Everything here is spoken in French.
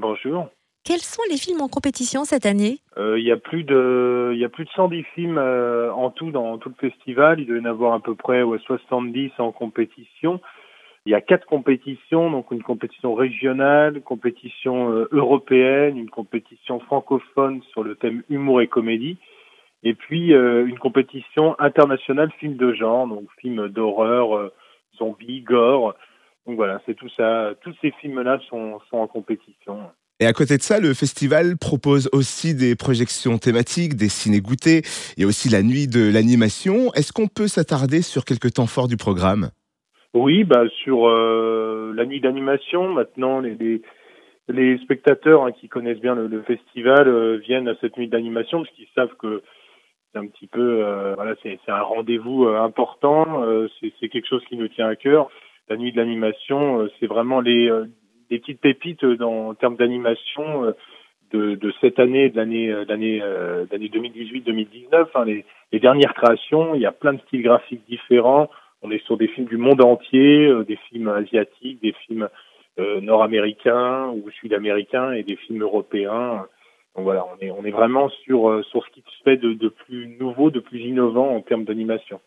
Bonjour. Quels sont les films en compétition cette année Euh, Il y a plus de, il y a plus de 110 films euh, en tout dans tout le festival. Il doit y en avoir à peu près ouais, 70 en compétition. Il y a quatre compétitions, donc une compétition régionale, une compétition euh, européenne, une compétition francophone sur le thème humour et comédie, et puis une compétition internationale film de genre, donc film d'horreur, zombies, gore. Donc voilà, c'est tout ça. Tous ces films-là sont, sont en compétition. Et à côté de ça, le festival propose aussi des projections thématiques, des ciné-goûtés. Il y a aussi la nuit de l'animation. Est-ce qu'on peut s'attarder sur quelques temps forts du programme? Oui, bah sur euh, la nuit d'animation, maintenant les, les, les spectateurs hein, qui connaissent bien le, le festival euh, viennent à cette nuit d'animation parce qu'ils savent que c'est un petit peu euh, voilà c'est un rendez-vous important, c'est quelque chose qui nous tient à cœur. La nuit de l'animation, euh, c'est vraiment les euh, petites pépites dans, en termes d'animation euh, de, cette année, de l'année euh, d'année euh, d'année 2018-2019. Hein, les, dernières créations, il y a plein de styles graphiques différents. On est sur des films du monde entier, euh, des films asiatiques, des films euh, nord-américains ou sud-américains et des films européens. Donc voilà, on est vraiment sur euh, sur ce qui se fait de, de plus nouveau, de plus innovant en termes d'animation.